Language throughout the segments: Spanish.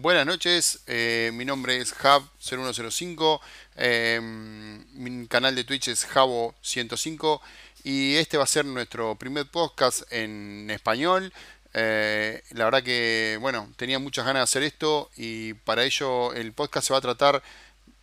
Buenas noches, eh, mi nombre es Hub0105, eh, mi canal de Twitch es Javo105 y este va a ser nuestro primer podcast en español. Eh, la verdad que, bueno, tenía muchas ganas de hacer esto y para ello el podcast se va a tratar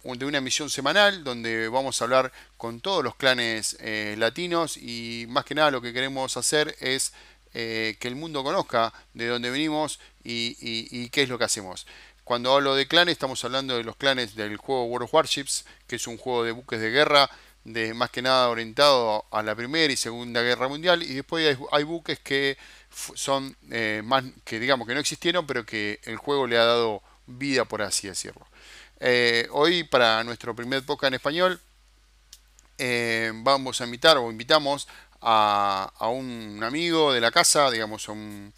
de una emisión semanal donde vamos a hablar con todos los clanes latinos y más que nada lo que queremos hacer es que el mundo conozca de dónde venimos y, qué es lo que hacemos. Cuando hablo de clanes, estamos hablando de los clanes del juego World of Warships, que es un juego de buques de guerra, de más que nada orientado a la Primera y Segunda Guerra Mundial, y después hay, buques que son eh, más que digamos que no existieron, pero que el juego le ha dado vida, por así decirlo. Eh, hoy, para nuestro primer podcast en español, eh, vamos a invitar o invitamos a, a, un amigo de la casa, digamos, a un,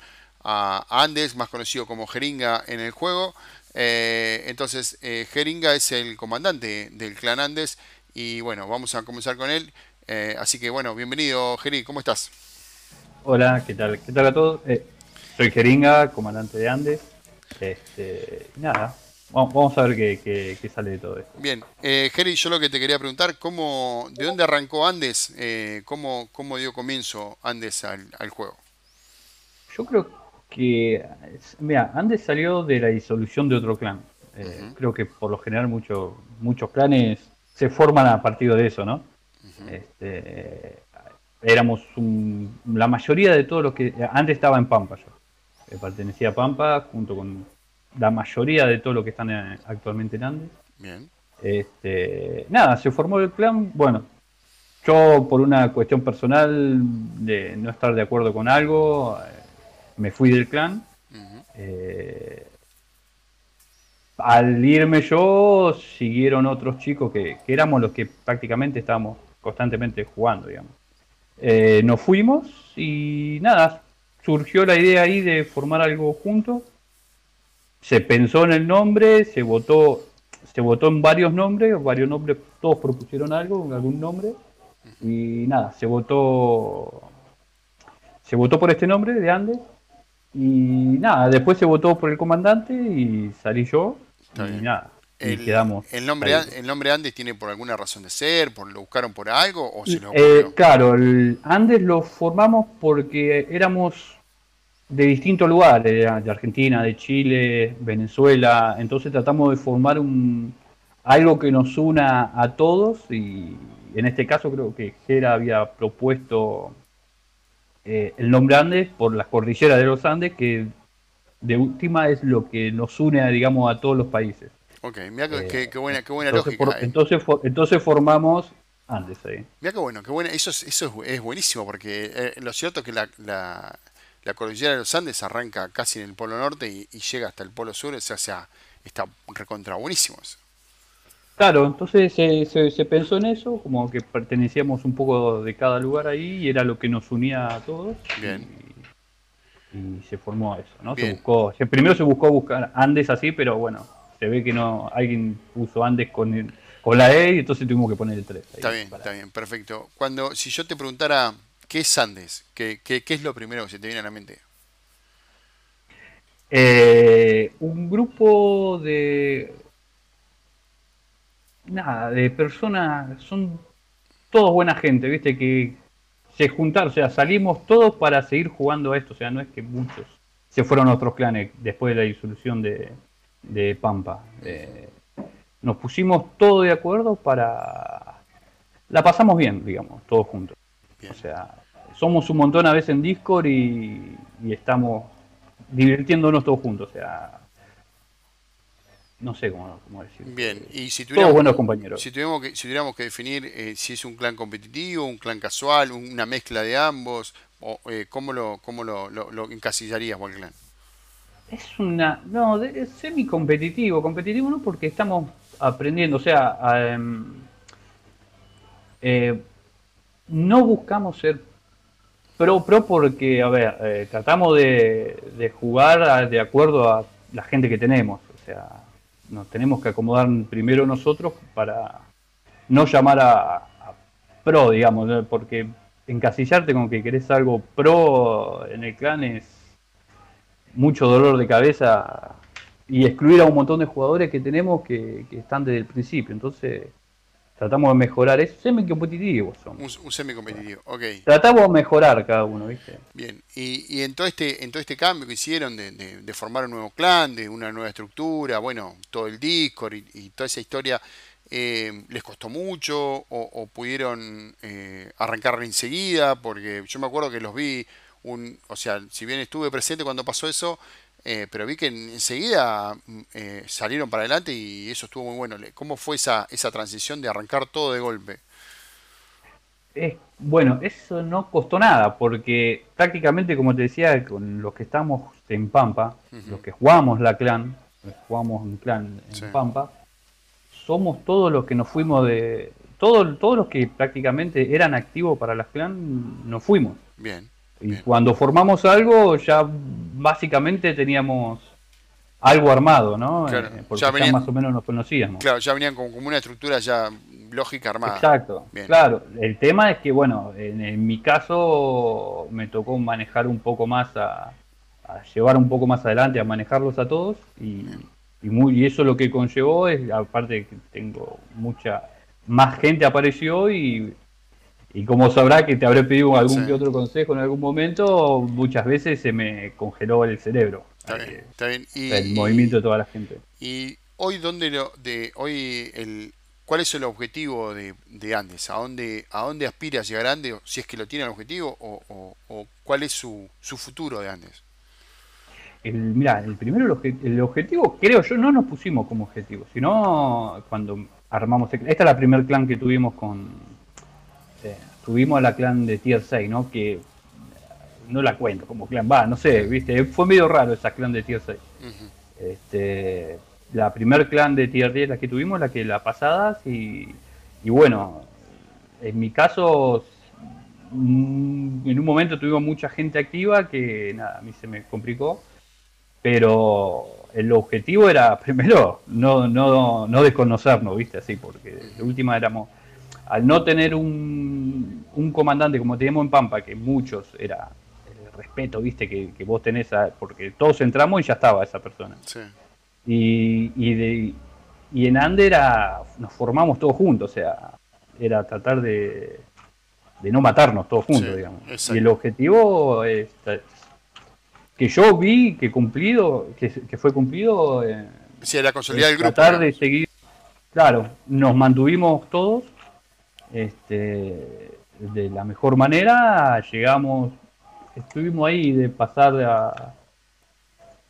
a Andes, más conocido como Jeringa en el juego. Eh, entonces, eh, Jeringa es el comandante del clan Andes y bueno, vamos a comenzar con él. Eh, así que bueno, bienvenido Jeri, ¿cómo estás? Hola, ¿qué tal? ¿Qué tal a todos? soy Jeringa, comandante de Andes. Este, nada, vamos, a ver qué, sale de todo esto. Bien, eh, Jeri, yo lo que te quería preguntar, ¿cómo, ¿de dónde arrancó Andes? ¿cómo, ¿cómo, dio comienzo Andes al, al juego? Yo creo que, mira, Andes salió de la disolución de otro clan. Eh, creo que por lo general muchos muchos clanes se forman a partir de eso, ¿no? este, éramos la mayoría de todos los que... Antes estaba en Pampa yo. Eh, pertenecía a Pampa junto con la mayoría de todos los que están eh, actualmente en Andes. Bien. Este, nada, se formó el clan. Bueno, yo por una cuestión personal de no estar de acuerdo con algo, me fui del clan. Eh, al irme yo, siguieron otros chicos que, éramos los que prácticamente estábamos constantemente jugando, digamos. Eh, nos fuimos y nada, surgió la idea ahí de formar algo juntos. Se pensó en el nombre, se votó, se votó en varios nombres, varios nombres, todos propusieron algo, algún nombre, y nada, se votó, se votó por este nombre de Andes y nada, después se votó por el comandante y salí yo. y nada. El, quedamos el nombre, el nombre Andes tiene por alguna razón de ser, por lo buscaron por algo o se lo eh, Claro, el Andes lo formamos porque éramos de distintos lugares, de Argentina, de Chile, Venezuela, entonces tratamos de formar un algo que nos una a todos y en este caso creo que Gera había propuesto eh, el nombre Andes por las cordilleras de los Andes, que de última es lo que nos une, a, digamos, a todos los países. Ok, mira qué, eh, buena, qué buena entonces, lógica. entonces, entonces formamos Andes ahí. Mira qué bueno, qué buena. Eso, es, eso es, buenísimo, porque eh, lo cierto es que la, la, la, cordillera de los Andes arranca casi en el polo norte y, llega hasta el polo sur, o sea, está recontra buenísimo eso. Claro, entonces se, pensó en eso, como que pertenecíamos un poco de cada lugar ahí y era lo que nos unía a todos. Bien. Y, se formó eso, ¿no? Se buscó, primero se buscó buscar Andes así, pero bueno, se ve que no, alguien puso Andes con, con la E y entonces tuvimos que poner el 3. está bien, está bien, perfecto. Cuando, si yo te preguntara, ¿qué es Andes? ¿Qué, qué, qué es lo primero que se te viene a la mente? Eh, un grupo de nada, de personas, son todos buena gente, viste, que se juntaron, o sea, salimos todos para seguir jugando a esto, o sea, no es que muchos se fueron a otros clanes después de la disolución de, de Pampa. Eh, nos pusimos todos de acuerdo para... La pasamos bien, digamos, todos juntos. O sea, somos un montón a veces en Discord y, y estamos divirtiéndonos todos juntos, o sea, no sé cómo, cómo decirlo. Bien, y si tuviéramos, buenos compañeros. Si, tuviéramos que, si tuviéramos que definir eh, si es un clan competitivo, un clan casual, una mezcla de ambos, o, eh, ¿cómo, lo, cómo lo, lo, encasillarías, el clan? Es una. No, es semi-competitivo. Competitivo no porque estamos aprendiendo. O sea, em, eh, no buscamos ser pro pro porque, a ver, tratamos de, de jugar de acuerdo a la gente que tenemos. O sea, nos tenemos que acomodar primero nosotros para no llamar a, pro, digamos, porque encasillarte con que querés algo pro en el clan es mucho dolor de cabeza y excluir a un montón de jugadores que tenemos que, que están desde el principio. Entonces, tratamos de mejorar. Es semi-competitivo. Un, un semi-competitivo, ok. Tratamos de mejorar cada uno, ¿viste? Bien, y, y en, todo este, en todo este cambio que hicieron de, de, formar un nuevo clan, de una nueva estructura, bueno, todo el Discord y, toda esa historia, eh, ¿les costó mucho o, pudieron eh, arrancar enseguida? Porque yo me acuerdo que los vi, un, o sea, si bien estuve presente cuando pasó eso, eh, pero vi que enseguida mm, eh, salieron para adelante y eso estuvo muy bueno. ¿Cómo fue esa, esa transición de arrancar todo de golpe? bueno, eso no costó nada, porque prácticamente, como te decía, con los que estamos en Pampa, los que jugamos la clan, jugamos un clan en Pampa, somos todos los que nos fuimos de. Todos, todos los que prácticamente eran activos para las clan, nos fuimos. Bien. Y cuando formamos algo, ya básicamente teníamos algo armado, ¿no? Eh, porque ya, más o menos nos conocíamos. Claro, ya venían como, una estructura ya lógica armada. Exacto, claro. El tema es que, bueno, en, mi caso me tocó manejar un poco más, a, llevar un poco más adelante, a manejarlos a todos y, y, muy, y eso lo que conllevó es, aparte que tengo mucha, más gente apareció y y como sabrá que te habré pedido algún que otro consejo en algún momento, muchas veces se me congeló el cerebro. Está bien, el movimiento de toda la gente. Y hoy, ¿dónde lo, de, hoy el, ¿cuál es el objetivo de, Andes? ¿A dónde, ¿A dónde aspira a llegar Andes? Si es que lo tiene el objetivo, o, cuál es su, su futuro de Andes. El, mira, el primero, el, objetivo, creo yo, no nos pusimos como objetivo, sino cuando armamos. Esta es la primer clan que tuvimos con, tuvimos a la clan de Tier 6, ¿no? Que no la cuento como clan, va, no sé, viste, fue medio raro esa clan de Tier 6. este, la primer clan de Tier 10 la que tuvimos, la que la pasada, y, y bueno, en mi caso, mm, en un momento tuvimos mucha gente activa que nada, a mí se me complicó, pero el objetivo era primero no, no, no desconocernos, viste, así, porque de última éramos al no tener un, un, comandante como teníamos en Pampa, que muchos era el respeto, viste, que, vos tenés, porque todos entramos y ya estaba esa persona. Sí. Y, y, de, y en Ande nos formamos todos juntos, o sea, era tratar de, de no matarnos todos juntos, digamos. Y el objetivo es, que yo vi que cumplido, que, fue cumplido. Eh, sí, la consolidar el grupo. Tratar de seguir. Claro, nos mantuvimos todos este, de la mejor manera. Llegamos, estuvimos ahí de pasar a,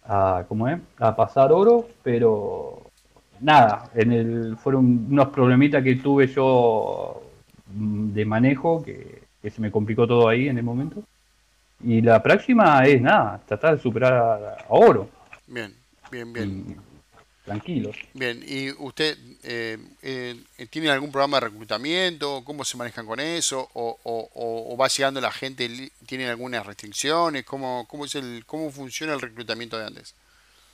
a ¿cómo es? A pasar oro, pero nada, en el fueron unos problemitas que tuve yo mm, de manejo que, se me complicó todo ahí en el momento. Y la próxima es nada, tratar de superar a, oro. Bien, bien, bien tranquilos. Bien, ¿y usted eh, eh, tiene algún programa de reclutamiento? ¿Cómo se manejan con eso? ¿O, o, va llegando la gente? ¿Tienen algunas restricciones? ¿Cómo, cómo, es el, ¿Cómo funciona el reclutamiento de Andes?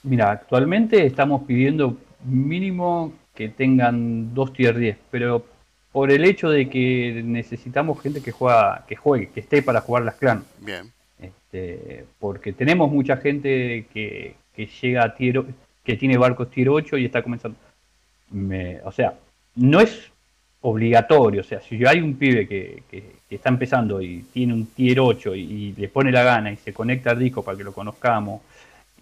Mira, actualmente estamos pidiendo mínimo que tengan dos tier 10, pero por el hecho de que necesitamos gente que juega, que juegue, que esté para jugar las clan. Bien. Este, porque tenemos mucha gente que, que llega a tier, que tiene barcos tier 8 y está comenzando. o sea, no es obligatorio. O sea, si hay un pibe que, está empezando y tiene un tier 8 y, le pone la gana y se conecta al disco para que lo conozcamos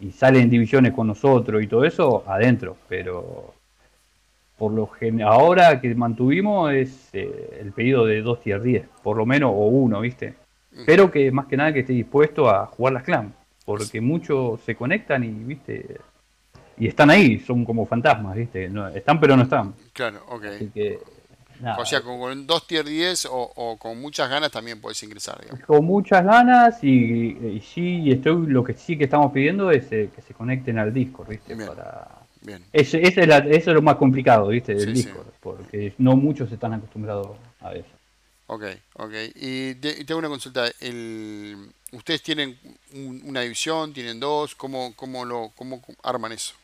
y sale en divisiones con nosotros y todo eso, adentro. Pero por lo ahora que mantuvimos es eh, el pedido de dos tier 10, por lo menos, o uno, ¿viste? Pero que más que nada que esté dispuesto a jugar las clan, porque muchos se conectan y, ¿viste? Y están ahí, son como fantasmas, ¿viste? No, están pero no están. Claro, ok. O sea, con, dos tier 10 o, con muchas ganas también puedes ingresar. Con muchas ganas y, sí, estoy, lo que sí que estamos pidiendo es eh, que se conecten al Discord, ¿viste? Bien. Para... Bien. Es, es eso es lo más complicado, ¿viste? Del Discord, porque no muchos están acostumbrados a eso. Ok, ok. Y tengo una consulta. El, ¿Ustedes tienen una división? ¿Tienen dos? ¿Cómo, cómo, lo, ¿Cómo arman eso?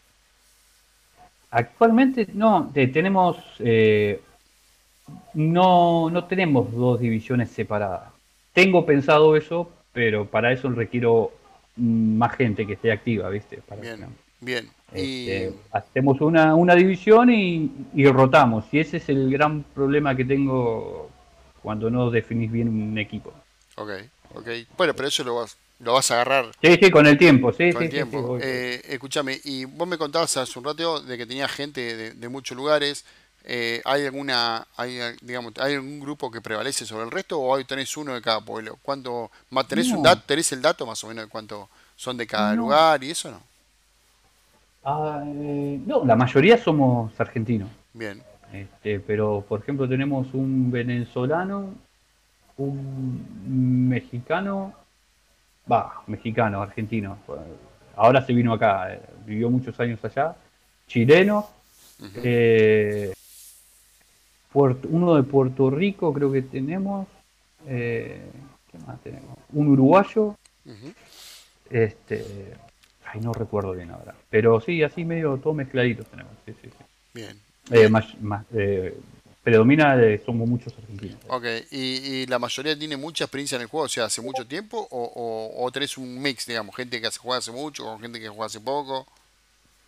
Actualmente no, tenemos eh, no, no tenemos dos divisiones separadas. Tengo pensado eso, pero para eso requiero más gente que esté activa, ¿viste? bien, Bien. Este, hacemos una, una división y, y, rotamos. Y ese es el gran problema que tengo cuando no definís bien un equipo. Ok, ok. Bueno, pero eso lo vas, lo vas a agarrar. Sí, sí, con el tiempo, sí. Con sí, el tiempo. Eh, escúchame, y vos me contabas hace un rato de que tenía gente de, de muchos lugares. Eh, ¿Hay alguna, hay, digamos, hay algún grupo que prevalece sobre el resto o hoy tenés uno de cada pueblo? ¿Cuánto, tenés, un dato, tenés el dato más o menos de cuánto son de cada lugar y eso no? Ah, eh, no, la mayoría somos argentinos. Bien. Este, pero, por ejemplo, tenemos un venezolano, un mexicano, va, mexicano, argentino. Ahora se vino acá, eh, vivió muchos años allá. Chileno, eh, uno de Puerto Rico creo que tenemos. Eh, ¿Qué más tenemos? Un uruguayo. Este. Ay, no recuerdo bien ahora. Pero sí, así medio todo mezcladito tenemos. Sí, sí, sí. Bien. Más, predomina, somos muchos argentinos. Ok, ¿Y, la mayoría tiene mucha experiencia en el juego? O sea, ¿hace mucho tiempo? ¿O, o, tenés un mix, digamos? Gente que juega hace mucho o gente que juega hace poco?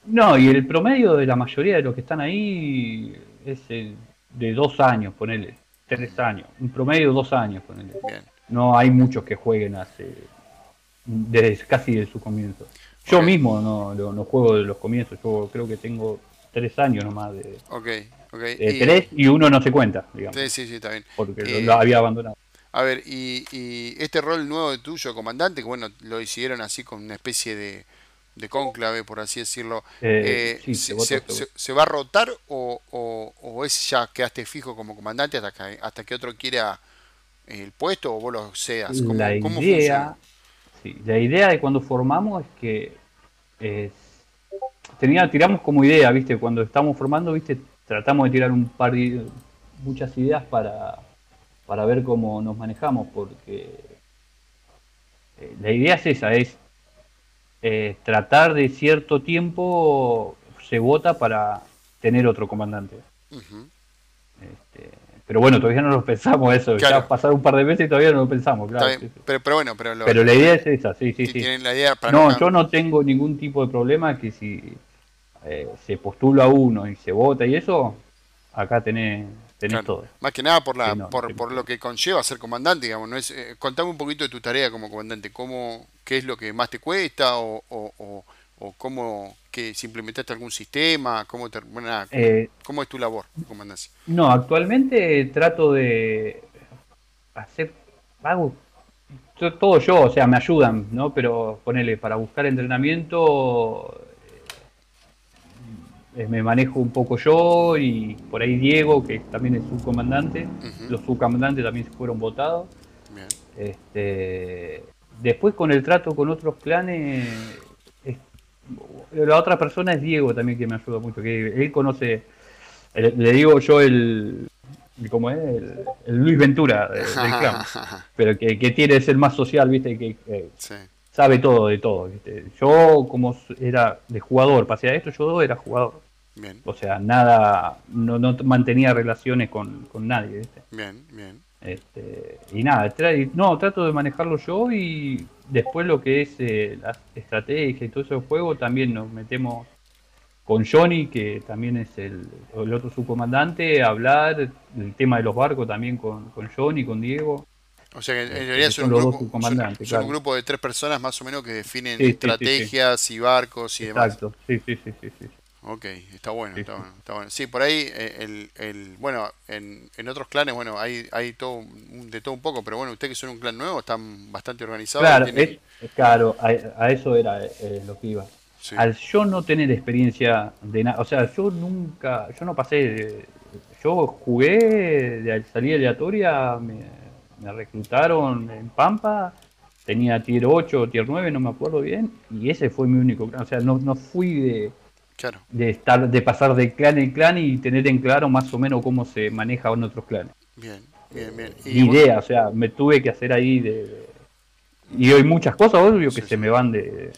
No, y el promedio de la mayoría de los que están ahí es de dos años, ponele, tres años, un promedio de dos años, ponele. No hay muchos que jueguen hace desde casi de su comienzo. Yo mismo no, no, juego de los comienzos, yo creo que tengo tres años nomás de, okay, okay. tres y uno no se cuenta, digamos. Sí, sí, sí, está bien. Porque lo, lo, había abandonado. A ver, y, y este rol nuevo de tuyo, comandante, que bueno, lo hicieron así con una especie de de cónclave, por así decirlo, eh, eh, se, va a rotar o, o, es ya quedaste fijo como comandante hasta que, hasta que otro quiera el puesto o vos lo seas? ¿Cómo, la, idea, la idea de cuando formamos es que tenía, tiramos como idea, ¿viste? Cuando estamos formando, ¿viste? Tratamos de tirar un par de muchas ideas para, para ver cómo nos manejamos, porque eh, la idea es esa, es eh, tratar de cierto tiempo se vota para tener otro comandante. este, pero bueno, todavía no lo pensamos eso. Ya pasaron un par de veces y todavía no lo pensamos, claro. Pero, pero, bueno, pero, pero la idea es esa, sí, sí, sí. no, yo no tengo ningún tipo de problema que si eh, se postula uno y se vota y eso, acá tenés todo. Más que nada por la por, por, lo que conlleva ser comandante, digamos. No es, eh, contame un poquito de tu tarea como comandante. ¿Cómo, ¿Qué es lo que más te cuesta? ¿O, o, o, cómo que si implementaste algún sistema? ¿Cómo, te, eh, ¿cómo, es tu labor, comandancia? No, actualmente trato de hacer. Hago todo yo, o sea, me ayudan, ¿no? Pero ponele, para buscar entrenamiento me manejo un poco yo y por ahí Diego, que también es subcomandante. Los subcomandantes también fueron votados. Este, después con el trato con otros clanes, la otra persona es Diego también que me ayuda mucho, que él conoce, le digo yo el, ¿cómo es? El, Luis Ventura del clan, pero que, tiene es el más social, viste, que, sabe todo de todo. Yo, como era de jugador, pasé a esto, yo era jugador. O sea, nada, no, no mantenía relaciones con, nadie. ¿viste? Bien, bien. Este, y nada, no, trato de manejarlo yo y después lo que es eh, la estrategia y todo ese juego también nos metemos con Johnny, que también es el, el otro subcomandante, a hablar el tema de los barcos también con, con Johnny, con Diego. O sea que en realidad son, un grupo, un grupo de tres personas más o menos que definen estrategias y barcos y demás. Exacto, sí, sí, sí, sí, Ok, está bueno, está bueno, está bueno. Sí, por ahí, eh, el, el, bueno, en, en otros clanes, bueno, hay, hay todo, de todo un poco, pero bueno, ustedes que son un clan nuevo están bastante organizados. Claro, claro a, eso era eh, lo que iba. Al yo no tener experiencia de nada, o sea, yo nunca, yo no pasé, de, yo jugué, de salida aleatoria, me me reclutaron en Pampa, tenía tier 8 o tier 9, no me acuerdo bien, y ese fue mi único clan. O sea, no, no fui de, de estar de pasar de clan en clan y tener en claro más o menos cómo se maneja en otros clanes. Bien, bien, bien. Y idea, o sea, me tuve que hacer ahí de, y hay muchas cosas, obvio, que se me van de,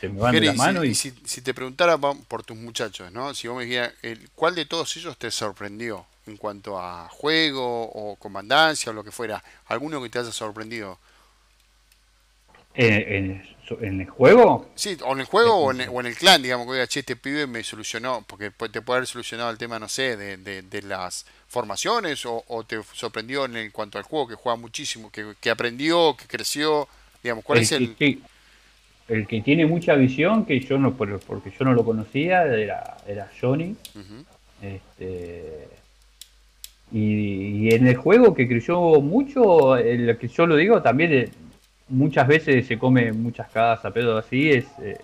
se me van de la mano. Y, si, si, te preguntara por tus muchachos, ¿no? Si vos me dijeras, ¿cuál de todos ellos te sorprendió? En cuanto a juego o comandancia o lo que fuera? ¿Alguno que te haya sorprendido? Eh, ¿En el juego? Sí, o en el juego o en, el, clan, digamos, que che, este pibe me solucionó, porque te puede haber solucionado el tema, no sé, de, de, las formaciones, o, te sorprendió en cuanto al juego, que juega muchísimo, que, aprendió, que creció, digamos, ¿cuál es el...? el que tiene mucha visión, que yo no, porque yo no lo conocía, era, era Johnny. este, y, en el juego que creyó mucho, el que yo lo digo, también eh, muchas veces se come muchas cagadas a pedo así, es, eh,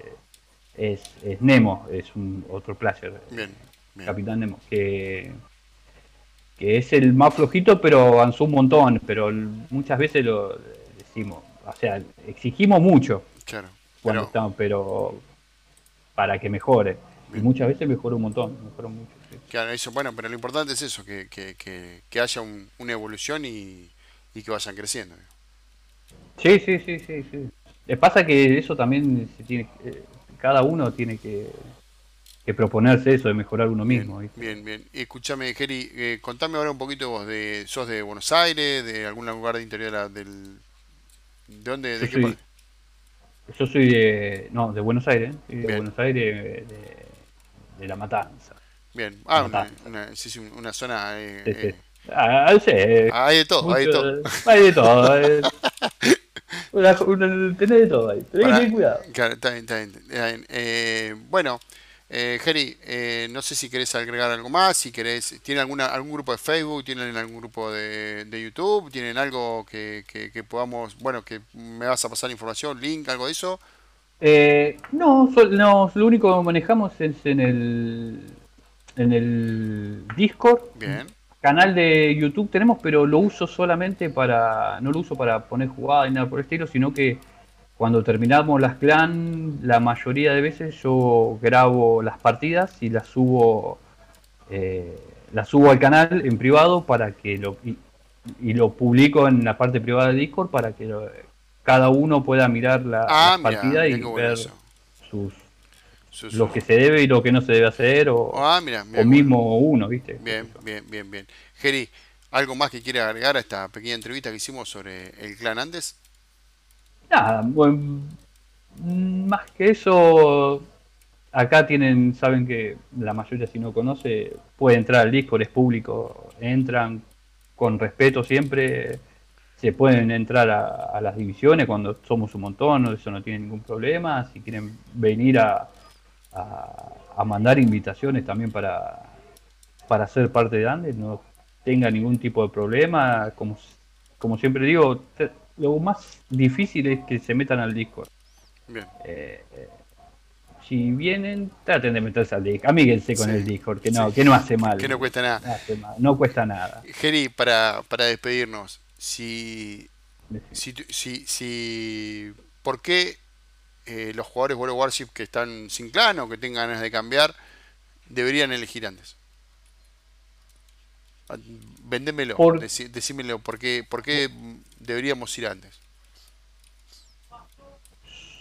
es, es, Nemo, es un otro placer. Capitán Nemo, que, que es el más flojito, pero avanzó un montón, pero muchas veces lo decimos, o sea, exigimos mucho. Claro cuando pero, están, pero para que mejore. Y muchas veces mejora un montón, mejora mucho. Claro, eso, bueno, pero lo importante es eso, que, que, que, haya una evolución y, y, que vayan creciendo. Sí, sí, sí, sí, sí. Le pasa que eso también se tiene, eh, cada uno tiene que, que proponerse eso de mejorar uno mismo. Bien, bien. Escúchame, Geri, eh, contame ahora un poquito vos, de, ¿sos de Buenos Aires, de algún lugar de interior del... ¿De dónde? ¿De qué parte? Yo soy de. No, de Buenos Aires. de Buenos Aires, de, La Matanza. Bien. Ah, una, una, sí, sí, una zona. Eh, sí, sí. Eh. Ah, sí, hay de todo, hay de todo. Hay de todo. Eh. una, tenés de todo ahí. Tenés que tener cuidado. Claro, está bien, está bien. Está bien. Eh, bueno. Eh, Jerry, eh, no sé si querés agregar algo más, si querés, ¿tienen alguna, algún grupo de Facebook, tienen algún grupo de, YouTube, tienen algo que, que, podamos, bueno, que me vas a pasar información, link, algo de eso? Eh, no, no, lo único que manejamos es en el, en el Discord. Bien. Canal de YouTube tenemos, pero lo uso solamente para, no lo uso para poner jugadas ni nada por el estilo, sino que cuando terminamos las clan, la mayoría de veces yo grabo las partidas y las subo, eh, las subo al canal en privado para que lo y, lo publico en la parte privada de Discord para que cada uno pueda mirar la, ah, partida y ver sus, lo que se debe y lo que no se debe hacer o, ah, o mismo uno, ¿viste? Bien, bien, bien, bien. Geri, ¿algo más que quiere agregar a esta pequeña entrevista que hicimos sobre el clan Andes? Nada, bueno, más que eso, acá tienen, saben que la mayoría si no conoce, puede entrar al Discord, es público, entran con respeto siempre, se pueden entrar a, las divisiones cuando somos un montón, eso no tiene ningún problema, si quieren venir a, a, mandar invitaciones también para, para ser parte de Andes, no tenga ningún tipo de problema, como, como siempre digo, lo más difícil es que se metan al Discord. Bien. Eh, eh, si vienen, traten de meterse al Discord. Amíguense con el Discord, que no, que no hace mal. Que no cuesta nada. No, cuesta nada. Geri, para, para despedirnos, si, si, si, si, ¿por qué eh, los jugadores World Warship que están sin clan o que tengan ganas de cambiar deberían elegir antes? Ah, vendémelo, decímelo, ¿por qué, ¿por qué deberíamos ir antes?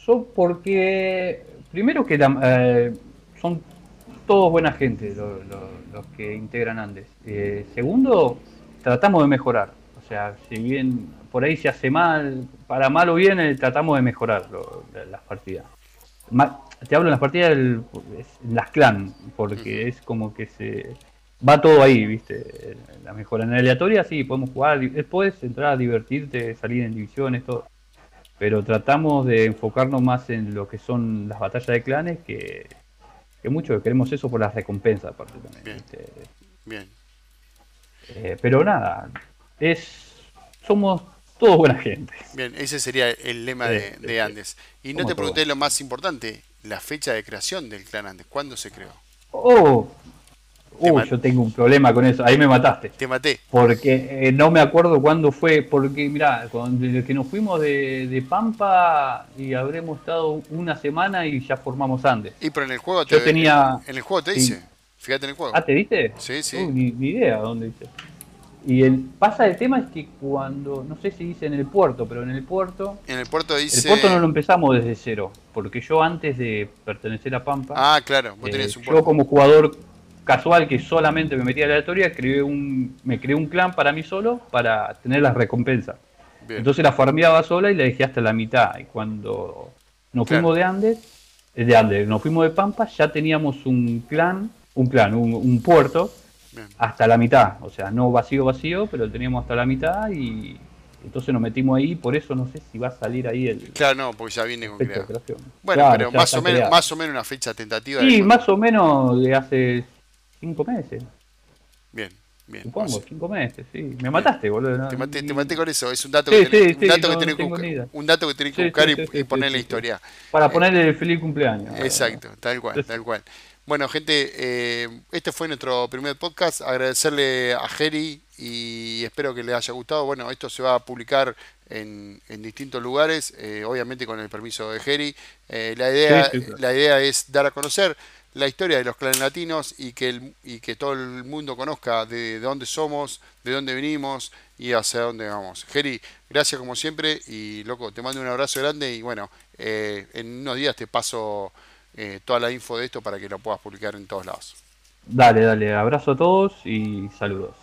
Yo porque, primero que eh, son todos buena gente los, que integran Andes. Eh, segundo, tratamos de mejorar. O sea, si bien por ahí se hace mal, para mal o bien, eh, tratamos de mejorar las partidas. te hablo en las partidas, en las clan, porque es como que se va todo ahí, ¿viste? La mejora en aleatoria, sí, podemos jugar, después entrar a divertirte, salir en divisiones, todo. Pero tratamos de enfocarnos más en lo que son las batallas de clanes, que, que mucho que queremos eso por las recompensas, aparte también. Bien. Eh, pero nada, es somos todos buena gente. Bien, ese sería el lema de, Andes. Y no te pregunté lo más importante, la fecha de creación del clan Andes. ¿Cuándo se creó? Oh, yo tengo un problema con eso. Ahí me mataste. Te maté. Porque eh, no me acuerdo cuándo fue. Porque, mirá, desde que nos fuimos de, Pampa y habremos estado una semana y ya formamos Andes. Y pero en el juego te, yo tenía, en el juego te dice. Fíjate en el juego. ¿Ah, te dice? Sí, sí. ni, idea dónde dice. Y el pasa el tema es que cuando, no sé si dice en el puerto, pero en el puerto. En el puerto dice. El puerto no lo empezamos desde cero, porque yo antes de pertenecer a Pampa. Ah, claro, vos eh, un. Yo como jugador casual que solamente me metía a la aleatoria, creé un, me creé un clan para mí solo para tener las recompensas. Entonces la farmeaba sola y la dejé hasta la mitad. Y cuando Nos fuimos de Andes, eh, de Andes, nos fuimos de Pampa, ya teníamos un clan, un clan, un, puerto, hasta la mitad. O sea, no vacío, vacío, pero teníamos hasta la mitad y entonces nos metimos ahí, por eso no sé si va a salir ahí el. Claro, no, porque ya viene con Bueno, pero más o, menos, más o menos una fecha tentativa. Sí, más o menos de hace cinco meses. Bien, bien. Supongo, cinco meses, sí. Me mataste, boludo. Te, maté, te, maté, con eso, es un dato que tenés, un dato que tenés que buscar, un dato que tenés que buscar y, poner en la historia. Para eh, ponerle el feliz cumpleaños. Exacto, tal cual, tal cual. Bueno, gente, eh, este fue nuestro primer podcast. Agradecerle a Jerry y espero que les haya gustado. Bueno, esto se va a publicar en, distintos lugares, eh, obviamente con el permiso de Jerry. Eh, la, idea, la idea es dar a conocer la historia de los clanes latinos y que, el, y que todo el mundo conozca de, dónde somos, de dónde venimos y hacia dónde vamos. Jerry, gracias como siempre y loco, te mando un abrazo grande y bueno, en unos días te paso eh, toda la info de esto para que lo puedas publicar en todos lados. Dale, dale, abrazo a todos y saludos.